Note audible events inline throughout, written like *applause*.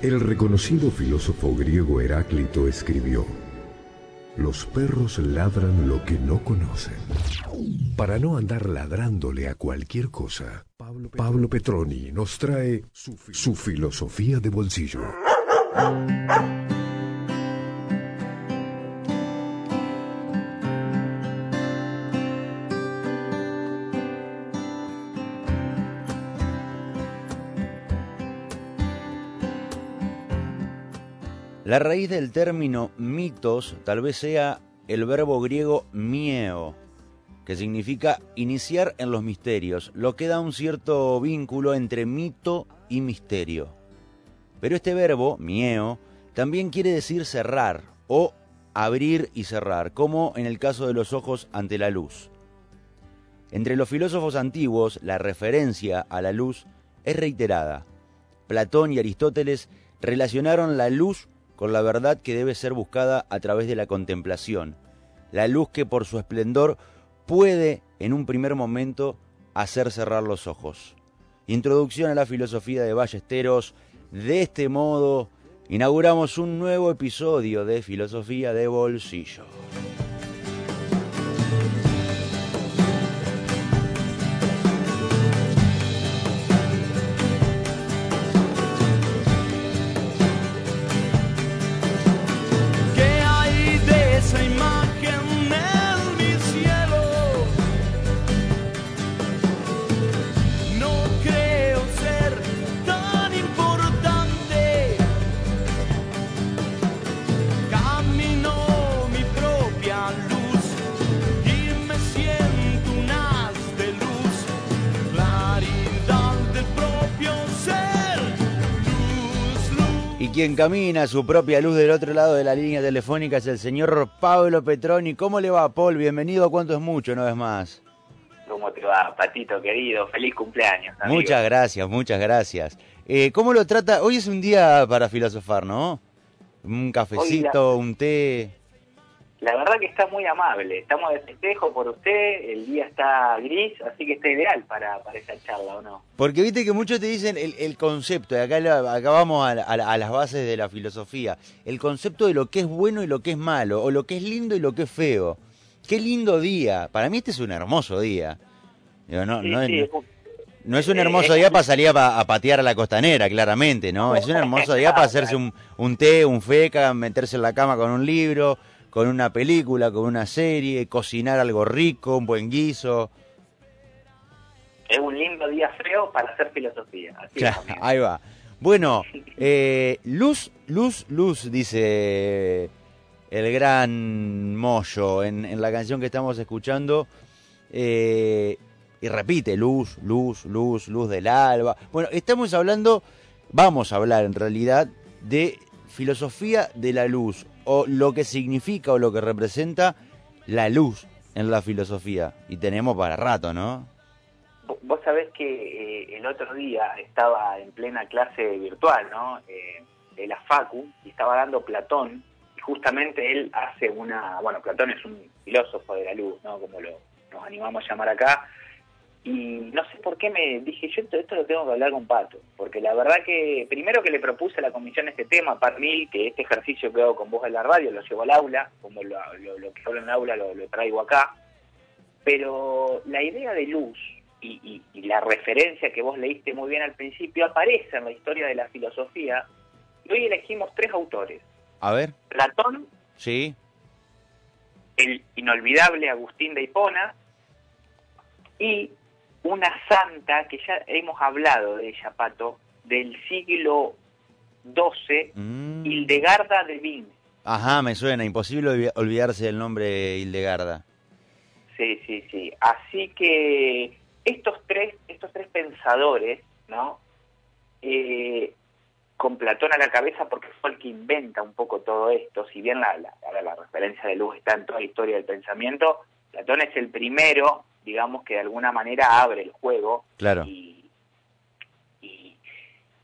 El reconocido filósofo griego Heráclito escribió, Los perros ladran lo que no conocen. Para no andar ladrándole a cualquier cosa, Pablo Petroni nos trae su filosofía de bolsillo. Raíz del término mitos tal vez sea el verbo griego mieo, que significa iniciar en los misterios, lo que da un cierto vínculo entre mito y misterio. Pero este verbo, mieo, también quiere decir cerrar o abrir y cerrar, como en el caso de los ojos ante la luz. Entre los filósofos antiguos, la referencia a la luz es reiterada. Platón y Aristóteles relacionaron la luz con la verdad que debe ser buscada a través de la contemplación, la luz que por su esplendor puede en un primer momento hacer cerrar los ojos. Introducción a la filosofía de Ballesteros. De este modo, inauguramos un nuevo episodio de Filosofía de Bolsillo. Quien camina su propia luz del otro lado de la línea telefónica es el señor Pablo Petroni. ¿Cómo le va, Paul? Bienvenido a Cuánto es Mucho, no es más. ¿Cómo te va, Patito querido? Feliz cumpleaños. Muchas gracias, muchas gracias. Eh, ¿Cómo lo trata? Hoy es un día para filosofar, ¿no? Un cafecito, un té. La verdad que está muy amable. Estamos de festejo por usted, el día está gris, así que está ideal para, para esa charla, ¿o no? Porque viste que muchos te dicen el, concepto, y acá, acá vamos a, las bases de la filosofía, el concepto de lo que es bueno y lo que es malo, o lo que es lindo y lo que es feo. Qué lindo día. Para mí este es un hermoso día. no, no, no, es un hermoso día para salir a, patear a la costanera, claramente, ¿no? Es un hermoso día para hacerse un, un té, un feca, meterse en la cama con un libro con una película, con una serie, cocinar algo rico, un buen guiso. Es un lindo día feo para hacer filosofía. ahí va. Bueno, *laughs* eh, luz, luz, luz, dice el gran Moyo en, la canción que estamos escuchando. Eh, y repite, luz, luz, luz, luz del alba. Bueno, estamos hablando, vamos a hablar en realidad de filosofía de la luz o lo que significa o lo que representa la luz en la filosofía. Y tenemos para rato, ¿no? Vos sabés que eh, el otro día estaba en plena clase virtual, ¿no? Eh, de la Facu, y estaba dando Platón, y justamente él hace una, bueno, Platón es un filósofo de la luz, ¿no? Como lo, nos animamos a llamar acá, y no sé por qué me dije, yo esto, lo tengo que hablar con Pato, porque la verdad que primero que le propuse a la comisión este tema, para mí, que este ejercicio que hago con vos en la radio lo llevo al aula, como lo, que hablo en el aula lo, traigo acá, pero la idea de luz y, la referencia que vos leíste muy bien al principio aparece en la historia de la filosofía, y hoy elegimos tres autores. A ver. Platón. Sí. El inolvidable Agustín de Hipona y una santa que ya hemos hablado de ella, Pato, del siglo XII, mm. Hildegarda de Bingen. Ajá, me suena, imposible olvidarse del nombre Hildegarda. Sí, sí, sí. Así que estos tres, estos tres pensadores, ¿no? Eh, con Platón a la cabeza, porque fue el que inventa un poco todo esto, si bien la, la, la referencia de luz está en toda la historia del pensamiento, Platón es el primero digamos que de alguna manera abre el juego. Claro. Y,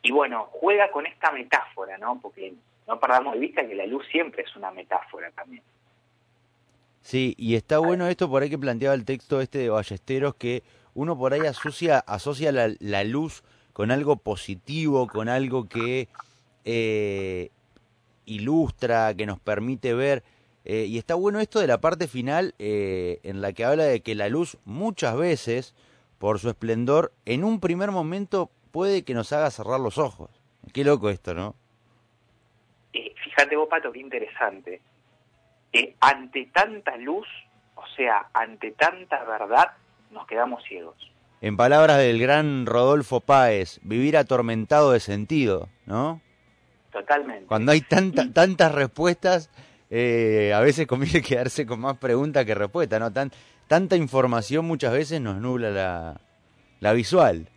y, bueno, juega con esta metáfora, ¿no? Porque no perdamos de vista que la luz siempre es una metáfora también. Sí, y está bueno esto por ahí que planteaba el texto este de Ballesteros, que uno por ahí asocia, asocia la, la luz con algo positivo, con algo que eh, ilustra, que nos permite ver. Eh, y está bueno esto de la parte final eh, en la que habla de que la luz muchas veces, por su esplendor, en un primer momento puede que nos haga cerrar los ojos. Qué loco esto, ¿no? fíjate vos, Pato, qué interesante. ante tanta luz, o sea, ante tanta verdad, nos quedamos ciegos. En palabras del gran Rodolfo Páez, vivir atormentado de sentido, ¿no? Totalmente. Cuando hay tanta, tantas respuestas, eh, a veces conviene *laughs* quedarse con más preguntas que respuestas, ¿no? Tan, tanta información muchas veces nos nubla la, la visual.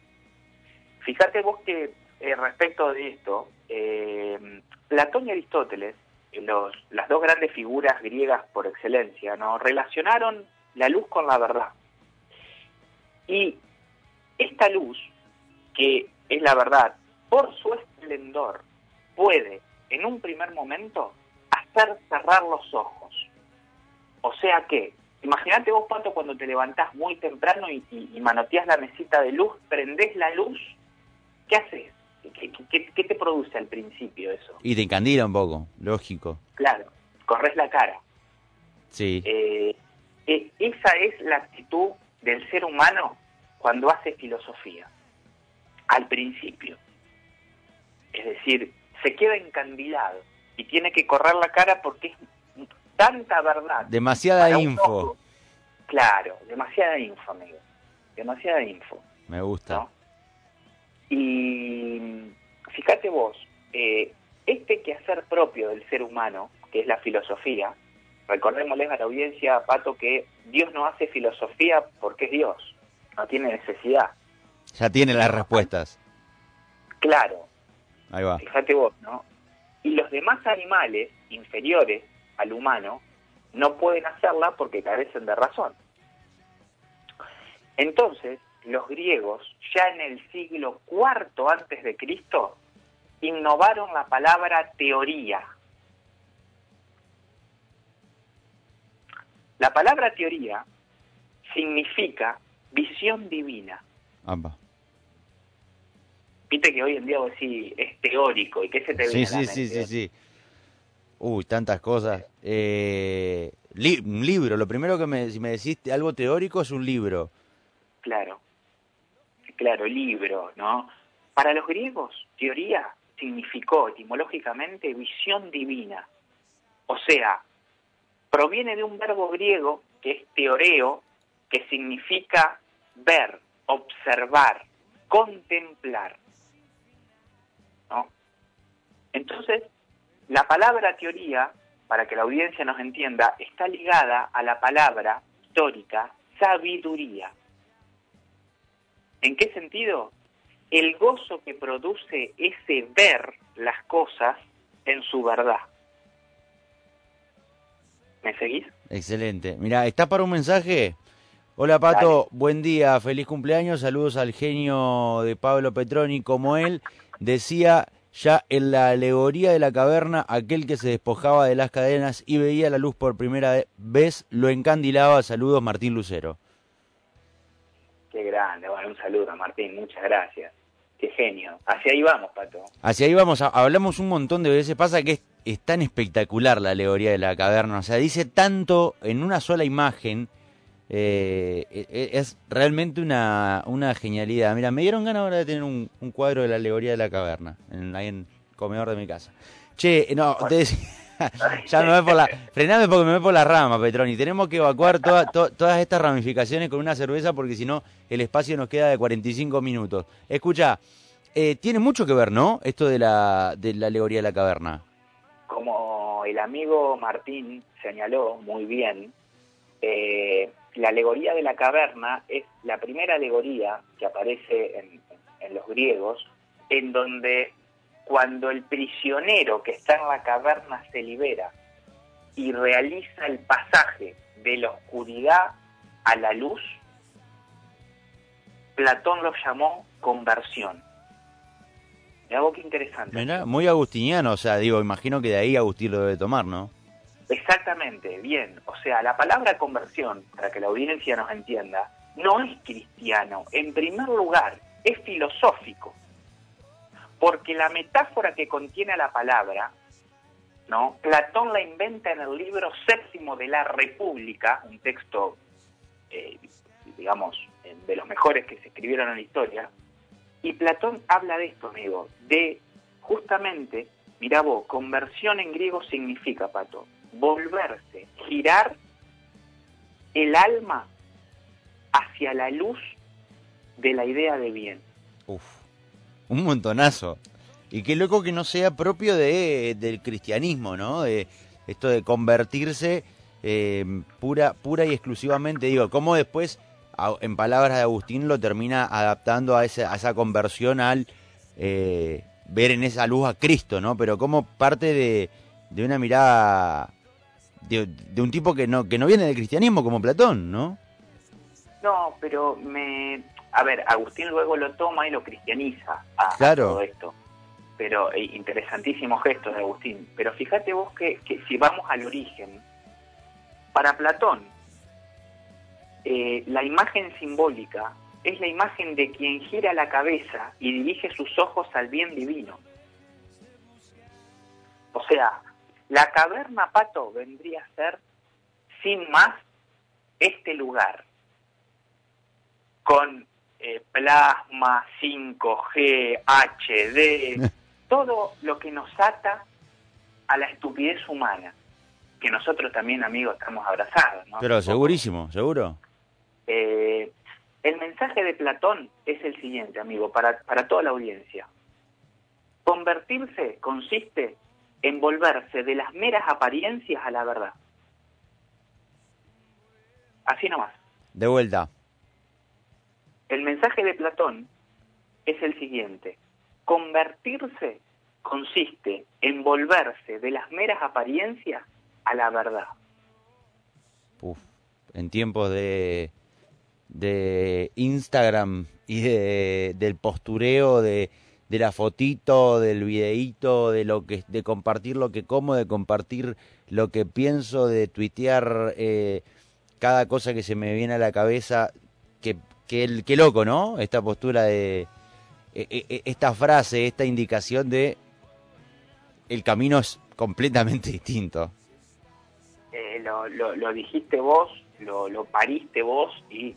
Fíjate vos que eh, respecto de esto, eh, Platón y Aristóteles, los, las dos grandes figuras griegas por excelencia, ¿no? relacionaron la luz con la verdad. Y esta luz, que es la verdad, por su esplendor, puede, en un primer momento, hacer cerrar los ojos. O sea que, imagínate vos, Pato, cuando te levantás muy temprano y, y, manoteas la mesita de luz, prendés la luz, ¿qué haces? ¿Qué, te produce al principio eso? Y te encandila un poco, lógico. Claro, corres la cara. Sí. Eh, eh, esa es la actitud del ser humano cuando hace filosofía, al principio. Es decir, se queda encandilado y tiene que correr la cara porque es tanta verdad. Demasiada info. claro, demasiada info, amigo. Demasiada info. Me gusta. Y fíjate vos, eh, este quehacer propio del ser humano, que es la filosofía, recordémosles a la audiencia, Pato, que Dios no hace filosofía porque es Dios, no tiene necesidad. Ya tiene las respuestas. Claro, Ahí va. Fíjate vos, ¿no? Y los demás animales inferiores al humano no pueden hacerla porque carecen de razón. Entonces, los griegos, ya en el siglo IV antes de Cristo, innovaron la palabra teoría. La palabra teoría significa visión divina. Viste que hoy en día vos decís, es teórico y que se te sí, sí, sí, sí, sí. Uy, tantas cosas. Eh, un libro, lo primero que me, si me decís algo teórico es un libro. Claro, claro, libro, ¿no? Para los griegos, teoría significó etimológicamente visión divina. O sea, proviene de un verbo griego que es teoreo, que significa ver, observar, contemplar. Entonces, la palabra teoría, para que la audiencia nos entienda, está ligada a la palabra histórica sabiduría. ¿En qué sentido? El gozo que produce ese ver las cosas en su verdad. ¿Me seguís? Excelente. Mira, ¿está para un mensaje? Hola Pato, buen día, feliz cumpleaños, saludos al genio de Pablo Petroni, como él decía ya en la alegoría de la caverna, aquel que se despojaba de las cadenas y veía la luz por primera vez, lo encandilaba. Saludos, Martín Lucero. Qué grande, bueno, un saludo a Martín, muchas gracias. Qué genio. Hacia ahí vamos, Pato. Hacia ahí vamos, hablamos un montón de veces. Pasa que es tan espectacular la alegoría de la caverna, o sea, dice tanto en una sola imagen eh, e, e, es realmente una, una genialidad. Mira, me dieron ganas ahora de tener un, cuadro de la alegoría de la caverna en, ahí en el comedor de mi casa. Che, no, te *laughs* ya me voy por la. Frename porque me voy por la rama, Petroni. Tenemos que evacuar todas estas ramificaciones con una cerveza porque si no, el espacio nos queda de 45 minutos. Escucha, eh, tiene mucho que ver, ¿no? Esto de la, de la alegoría de la caverna. Como el amigo Martín señaló muy bien, eh, la alegoría de la caverna es la primera alegoría que aparece en, los griegos, en donde cuando el prisionero que está en la caverna se libera y realiza el pasaje de la oscuridad a la luz, Platón lo llamó conversión. algo que interesante. muy agustiniano, o sea, digo, imagino que de ahí Agustín lo debe tomar, ¿no? Exactamente, bien. O sea, la palabra conversión, para que la audiencia nos entienda, no es cristiano. En primer lugar, es filosófico. Porque la metáfora que contiene la palabra, ¿no? Platón la inventa en el libro séptimo de la República, un texto, eh, digamos, de los mejores que se escribieron en la historia, y Platón habla de esto, amigo, de justamente, mira vos, conversión en griego significa, Pato, volverse, girar el alma hacia la luz de la idea de bien. Uf, un montonazo. Y qué loco que no sea propio de, del cristianismo, ¿no? De esto de convertirse eh, pura, pura y exclusivamente, digo, cómo después, en palabras de Agustín, lo termina adaptando a esa, a esa conversión al eh, ver en esa luz a Cristo, ¿no? Pero como parte de, de una mirada de, de, un tipo que no, que no viene del cristianismo como Platón, ¿no? No, pero me... A ver, Agustín luego lo toma y lo cristianiza a, todo esto. Pero eh, interesantísimo gesto de Agustín. Pero fíjate vos que, que si vamos al origen, para Platón, eh, la imagen simbólica es la imagen de quien gira la cabeza y dirige sus ojos al bien divino. O sea, la caverna Pato vendría a ser, sin más, este lugar con eh, plasma, 5G, HD, *laughs* todo lo que nos ata a la estupidez humana, que nosotros también, amigos, estamos abrazados. ¿no? Pero segurísimo, seguro. Eh, el mensaje de Platón es el siguiente, amigo, para, para toda la audiencia. Convertirse consiste en volverse de las meras apariencias a la verdad. Así nomás. De vuelta. El mensaje de Platón es el siguiente. Convertirse consiste en volverse de las meras apariencias a la verdad. Uf, en tiempos de, de Instagram y de, del postureo, de, de la fotito, del videíto, de lo que de compartir lo que como, de compartir lo que pienso, de tuitear eh, cada cosa que se me viene a la cabeza, que Qué, qué loco, ¿no? Esta postura de... E, e, e, esta frase, esta indicación de... El camino es completamente *laughs* distinto. Eh, lo, lo, dijiste vos, lo, lo pariste vos y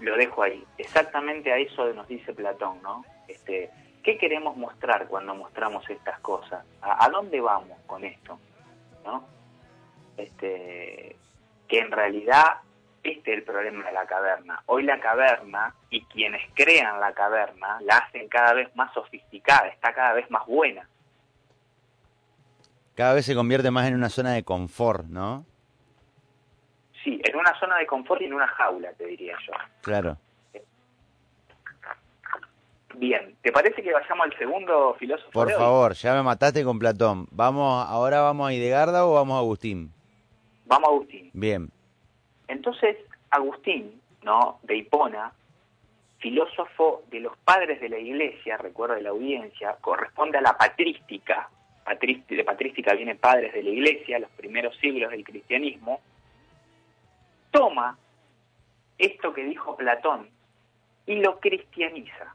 lo dejo ahí. Exactamente a eso nos dice Platón, ¿no? Este, ¿Qué queremos mostrar cuando mostramos estas cosas? ¿A, dónde vamos con esto? ¿No? Este, que en realidad este es el problema de la caverna. Hoy la caverna y quienes crean la caverna la hacen cada vez más sofisticada, está cada vez más buena. Cada vez se convierte más en una zona de confort, ¿no? Sí, en una zona de confort y en una jaula, te diría yo. Claro. Bien, ¿te parece que vayamos al segundo filósofo? Por favor, ya me mataste con Platón. Vamos, ahora vamos a Idegarda o vamos a Agustín. Vamos a Agustín. Bien. Entonces, Agustín, ¿no? de Hipona, filósofo de los padres de la iglesia, recuerda de la audiencia, corresponde a la patrística, de patrística viene padres de la iglesia, los primeros siglos del cristianismo, toma esto que dijo Platón y lo cristianiza.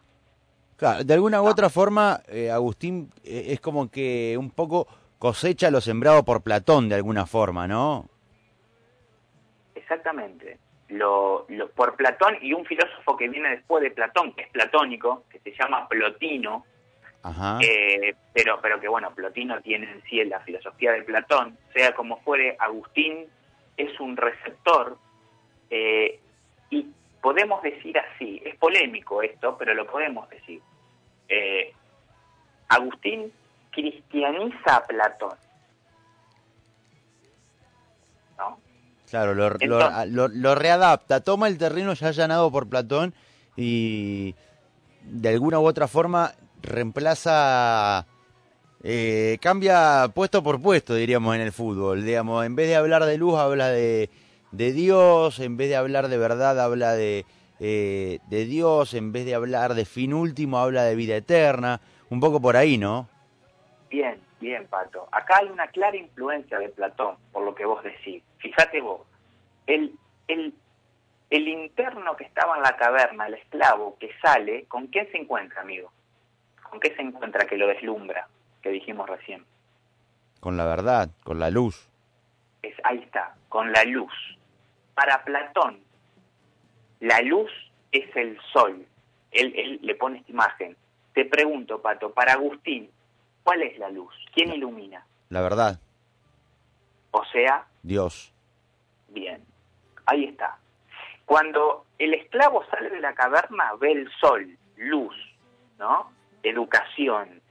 Claro, de alguna u otra forma, eh, Agustín eh, es como que un poco cosecha lo sembrado por Platón de alguna forma, ¿no? Exactamente. Lo, por Platón y un filósofo que viene después de Platón, que es platónico, que se llama Plotino, eh, pero, pero que bueno, Plotino tiene en sí la filosofía de Platón, sea como fuere, Agustín es un receptor y podemos decir así, es polémico esto, pero lo podemos decir. Eh, Agustín cristianiza a Platón. Claro, lo, lo, readapta, toma el terreno ya allanado por Platón y de alguna u otra forma reemplaza, eh, cambia puesto por puesto, diríamos, en el fútbol. Digamos, en vez de hablar de luz, habla de, de Dios, en vez de hablar de verdad, habla de, eh, de Dios, en vez de hablar de fin último, habla de vida eterna. Un poco por ahí, ¿no? Bien, bien, Pato. Acá hay una clara influencia de Platón, por lo que vos decís. Fíjate vos, el, el, el interno que estaba en la caverna, el esclavo que sale, ¿con quién se encuentra, amigo? ¿con qué se encuentra que lo deslumbra? Que dijimos recién. Con la verdad, con la luz. Es, ahí está, con la luz. Para Platón, la luz es el sol. Él, él le pone esta imagen. Te pregunto, Pato, para Agustín, ¿cuál es la luz? ¿Quién ilumina? La verdad. O sea, Dios. Bien, ahí está. Cuando el esclavo sale de la caverna, ve el sol, luz, ¿no? Educación,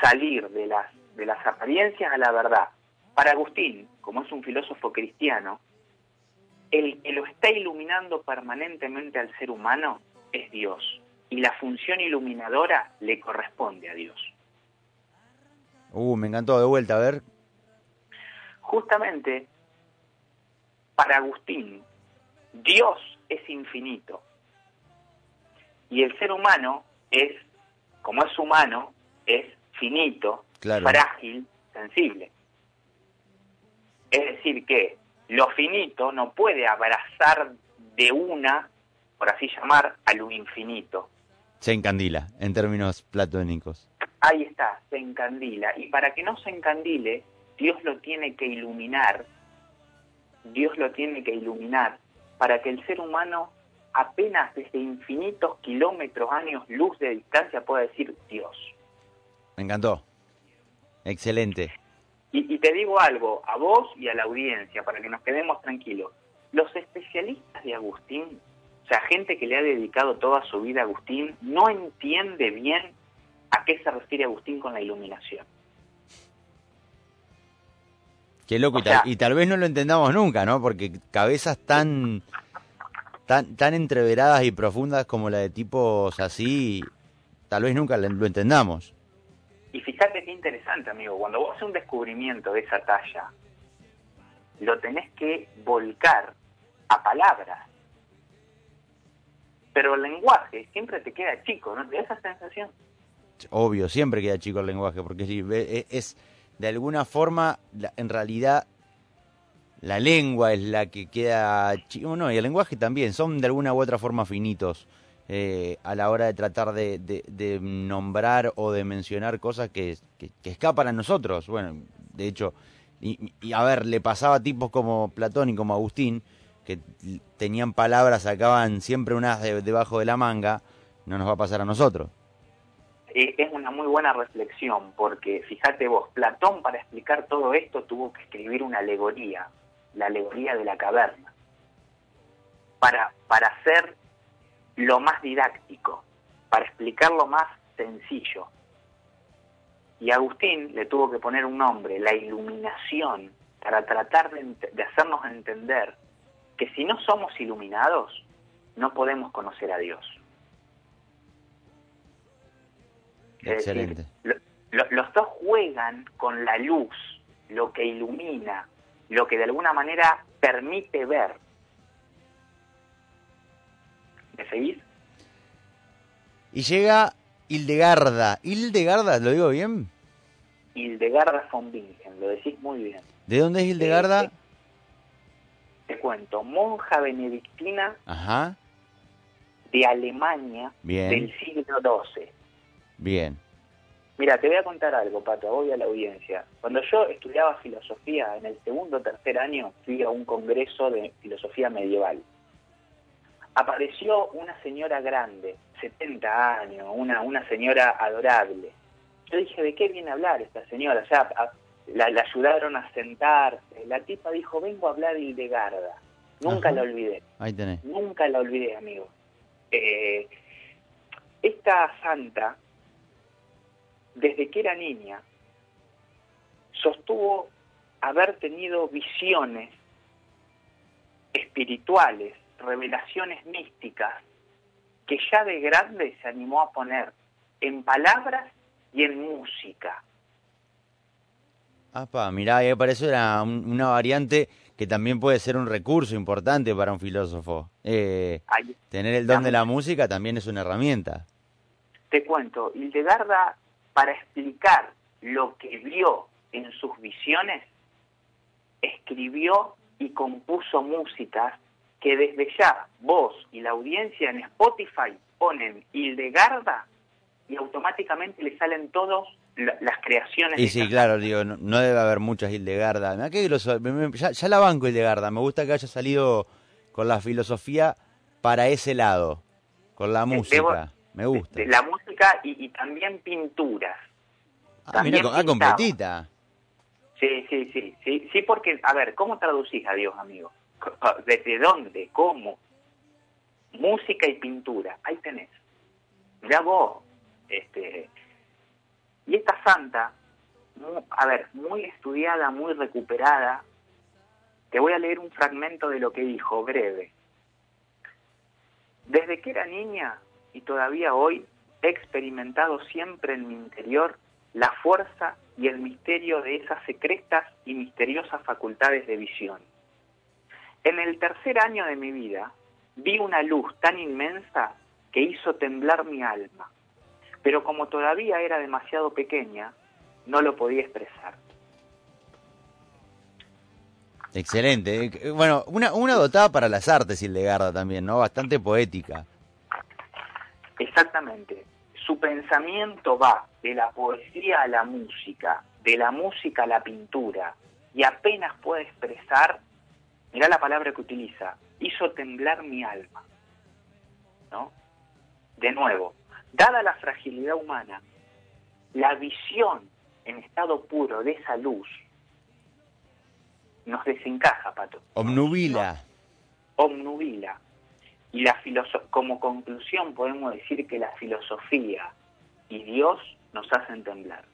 salir de las, de las apariencias a la verdad. Para Agustín, como es un filósofo cristiano, el que lo está iluminando permanentemente al ser humano es Dios. Y la función iluminadora le corresponde a Dios. Uh, me encantó de vuelta, a ver. Justamente, para Agustín, Dios es infinito. Y el ser humano es, como es humano, es finito, Claro. frágil, sensible. Es decir, que lo finito no puede abrazar de una, por así llamar, a lo infinito. Se encandila, en términos platónicos. Ahí está, se encandila. Y para que no se encandile, Dios lo tiene que iluminar. Dios lo tiene que iluminar para que el ser humano apenas desde infinitos kilómetros, años, luz de distancia pueda decir Dios. Me encantó. Excelente. Y, y te digo algo, a vos y a la audiencia, para que nos quedemos tranquilos. Los especialistas de Agustín, o sea, gente que le ha dedicado toda su vida a Agustín, no entiende bien a qué se refiere Agustín con la iluminación. Qué loco, O y, tal, y tal vez no lo entendamos nunca, ¿no? Porque cabezas tan, tan, tan entreveradas y profundas como la de tipos así, tal vez nunca lo entendamos. Y fíjate interesante, amigo, cuando vos haces un descubrimiento de esa talla, lo tenés que volcar a palabras. Pero el lenguaje siempre te queda chico, ¿no te da esa sensación? Obvio, siempre queda chico el lenguaje, porque e- es, de alguna forma, en realidad, la lengua es la que queda chico, no, y el lenguaje también, son de alguna u otra forma finitos eh, a la hora de tratar de, nombrar o de mencionar cosas que, que- escapan a nosotros. Bueno, de hecho, y, a ver, le pasaba a tipos como Platón y como Agustín, que tenían palabras, sacaban siempre unas de- debajo de la manga, no nos va a pasar a nosotros. Eh, es una muy buena reflexión, porque fíjate vos, Platón para explicar todo esto tuvo que escribir una alegoría, la alegoría de la caverna, para, para ser lo más didáctico, para explicarlo más sencillo. Y Agustín le tuvo que poner un nombre, la iluminación, para tratar de, hacernos entender que si no somos iluminados, no podemos conocer a Dios. Decir, Excelente. lo- lo- los dos juegan con la luz, lo que ilumina, lo que de alguna manera permite ver. ¿Me seguís? Y llega Hildegarda. ¿Hildegarda? ¿Lo digo bien? Hildegarda von Bingen, lo decís muy bien. ¿De dónde es Hildegarda? Eh, Te cuento, monja benedictina Ajá. de Alemania Bien. del siglo XII. Bien. Mira, te voy a contar algo, Pato, voy a la audiencia. Cuando yo estudiaba filosofía, en el segundo o tercer año, fui a un congreso de filosofía medieval. Apareció una señora grande, 70 años, una, una señora adorable. Yo dije, ¿de qué viene a hablar esta señora? O sea, a- la, la ayudaron a sentarse. La tipa dijo, vengo a hablar de Hildegarda. Nunca Ajá. la olvidé. Ahí tenés. Nunca la olvidé, amigo. Eh, esta santa, desde que era niña, sostuvo haber tenido visiones espirituales, revelaciones místicas, que ya de grande se animó a poner en palabras y en música. Apa, mirá, ahí aparece una, un- una variante que también puede ser un recurso importante para un filósofo. Eh, tener el don de la música también es una herramienta. te cuento, Hildegarda, para explicar lo que vio en sus visiones, escribió y compuso músicas que desde ya vos y la audiencia en Spotify ponen Hildegarda y automáticamente le salen todos las creaciones. Y sí, claro, digo, no, debe haber muchas Hildegarda. ya, ya la banco Hildegarda, me gusta que haya salido con la filosofía para ese lado, con la música, me gusta. la música y, también pinturas. Ah, también mira, ah, completita. Sí, sí, sí, sí, sí, porque, a ver, ¿cómo traducís a Dios, amigo? ¿Desde dónde? ¿Cómo? Música y pintura, ahí tenés. Ya vos, este, y esta santa, a ver, muy estudiada, muy recuperada, te voy a leer un fragmento de lo que dijo, breve. Desde que era niña y todavía hoy he experimentado siempre en mi interior la fuerza y el misterio de esas secretas y misteriosas facultades de visión. En el tercer año de mi vida vi una luz tan inmensa que hizo temblar mi alma pero como todavía era demasiado pequeña, no lo podía expresar. Excelente. Eh, bueno, una, una dotada para las artes, Hildegarda, también, ¿no? Bastante poética. Exactamente. Su pensamiento va de la poesía a la música, de la música a la pintura, y apenas puede expresar, mirá la palabra que utiliza, hizo temblar mi alma. ¿No? De nuevo, Dada la fragilidad humana, la visión en estado puro de esa luz nos desencaja, Pato. Omnubila. omnubila. Y la como conclusión podemos decir que la filosofía y Dios nos hacen temblar.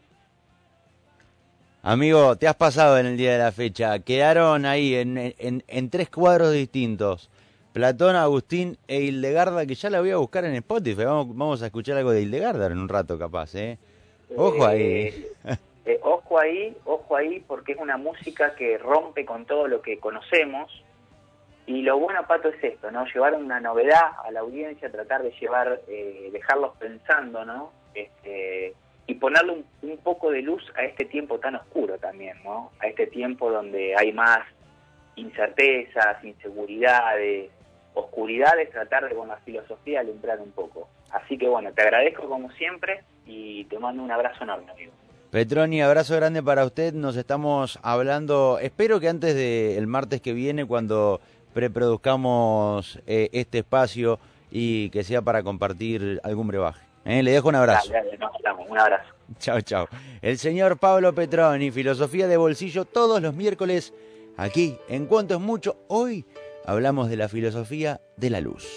Amigo, te has pasado en el día de la fecha. Quedaron ahí en, en tres cuadros distintos. Platón, Agustín e Hildegarda, que ya la voy a buscar en Spotify. Vamos, vamos a escuchar algo de Hildegarda en un rato, capaz, ¿eh? Ojo ahí. Eh, eh, ojo ahí, ojo ahí, porque es una música que rompe con todo lo que conocemos. Y lo bueno, Pato, es esto, ¿no? Llevar una novedad a la audiencia, tratar de llevar, eh, dejarlos pensando, ¿no? Este, y ponerle un, poco de luz a este tiempo tan oscuro también, ¿no? A este tiempo donde hay más incertezas, inseguridades, oscuridades, tratar de con la filosofía alumbrar un poco. Así que bueno, te agradezco como siempre y te mando un abrazo enorme, amigo. Petroni, abrazo grande para usted. Nos estamos hablando, espero que antes del martes que viene, cuando preproduzcamos eh, este espacio y que sea para compartir algún brebaje. ¿Eh? Le dejo un abrazo. un abrazo. Chao, chao. El señor Pablo Petroni, Filosofía de Bolsillo, todos los miércoles aquí en Cuánto es Mucho. Hoy hablamos de la filosofía de la luz.